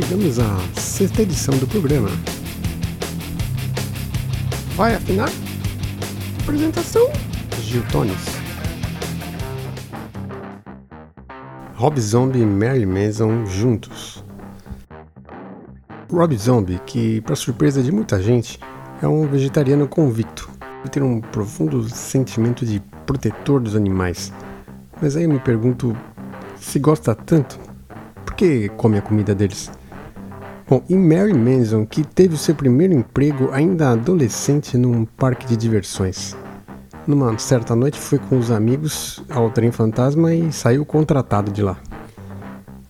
chegamos à sexta edição do programa. Vai afinar? Apresentação: Gil Tones. Rob Zombie e Mary Manson juntos. Rob Zombie, que para surpresa de muita gente, é um vegetariano convicto e tem um profundo sentimento de protetor dos animais. Mas aí eu me pergunto se gosta tanto, por que come a comida deles? Bom, e Mary Manson, que teve o seu primeiro emprego ainda adolescente num parque de diversões. Numa certa noite foi com os amigos ao trem fantasma e saiu contratado de lá.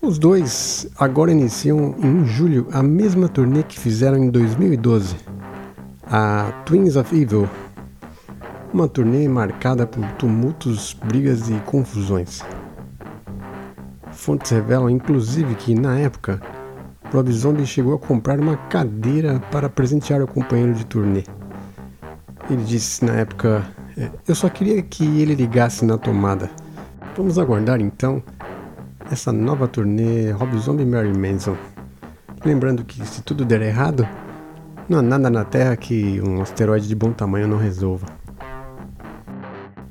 Os dois agora iniciam em julho a mesma turnê que fizeram em 2012, a Twins of Evil, uma turnê marcada por tumultos, brigas e confusões. Fontes revelam inclusive que, na época, Rob Zombie chegou a comprar uma cadeira para presentear o companheiro de turnê. Ele disse na época: é, Eu só queria que ele ligasse na tomada. Vamos aguardar então essa nova turnê Rob Zombie Mary Manson. Lembrando que se tudo der errado, não há nada na Terra que um asteroide de bom tamanho não resolva.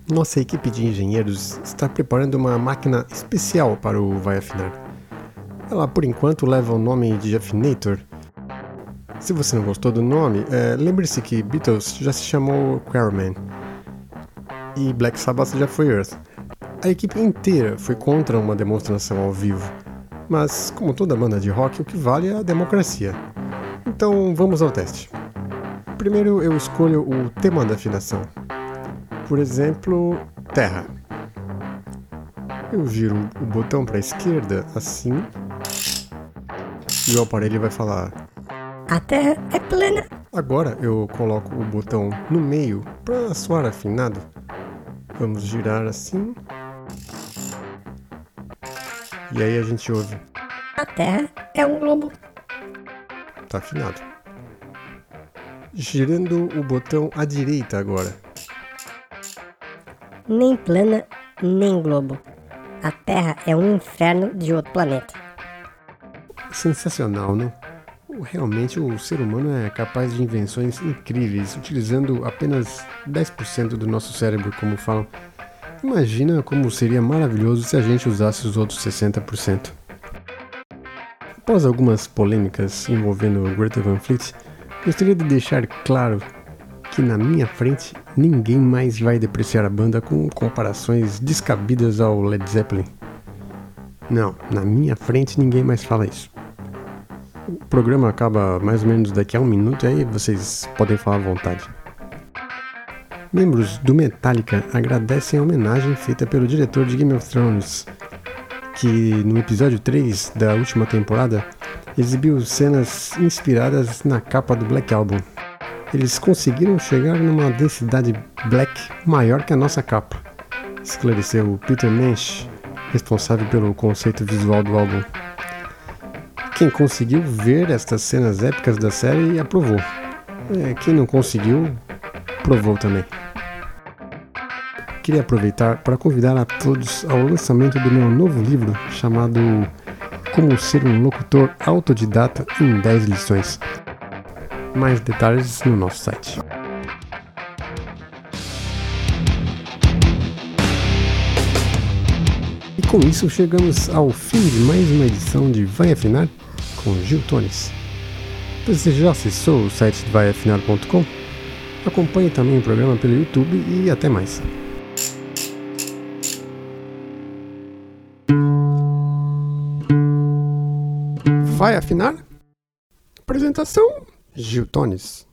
Nossa equipe de engenheiros está preparando uma máquina especial para o Vai Afinar. Ela por enquanto leva o nome de Affinator. Se você não gostou do nome, é, lembre-se que Beatles já se chamou Quarryman e Black Sabbath já foi Earth. A equipe inteira foi contra uma demonstração ao vivo, mas como toda banda de rock, o que vale é a democracia. Então vamos ao teste. Primeiro eu escolho o tema da afinação. Por exemplo, terra. Eu giro o botão para a esquerda assim e o aparelho vai falar: A Terra é plana. Agora eu coloco o botão no meio para soar afinado. Vamos girar assim. E aí a gente ouve: A Terra é um globo. Tá afinado. Girando o botão à direita agora. Nem plana, nem globo. A Terra é um inferno de outro planeta sensacional, né? Realmente o ser humano é capaz de invenções incríveis, utilizando apenas 10% do nosso cérebro, como falam. Imagina como seria maravilhoso se a gente usasse os outros 60%. Após algumas polêmicas envolvendo Greta Van Fleet, gostaria de deixar claro que na minha frente ninguém mais vai depreciar a banda com comparações descabidas ao Led Zeppelin. Não, na minha frente ninguém mais fala isso. O programa acaba mais ou menos daqui a um minuto e aí vocês podem falar à vontade. Membros do Metallica agradecem a homenagem feita pelo diretor de Game of Thrones, que no episódio 3 da última temporada exibiu cenas inspiradas na capa do Black Album. Eles conseguiram chegar numa densidade black maior que a nossa capa, esclareceu Peter Mensch, responsável pelo conceito visual do álbum. Quem conseguiu ver estas cenas épicas da série aprovou. É, quem não conseguiu, provou também. Queria aproveitar para convidar a todos ao lançamento do meu novo livro chamado Como Ser um Locutor Autodidata em 10 Lições. Mais detalhes no nosso site. E com isso chegamos ao fim de mais uma edição de Vai Afinar com Gil Tones. Você já acessou o site vaiafinar.com? Acompanhe também o programa pelo YouTube e até mais. Vai afinar? Apresentação: Gil Tones.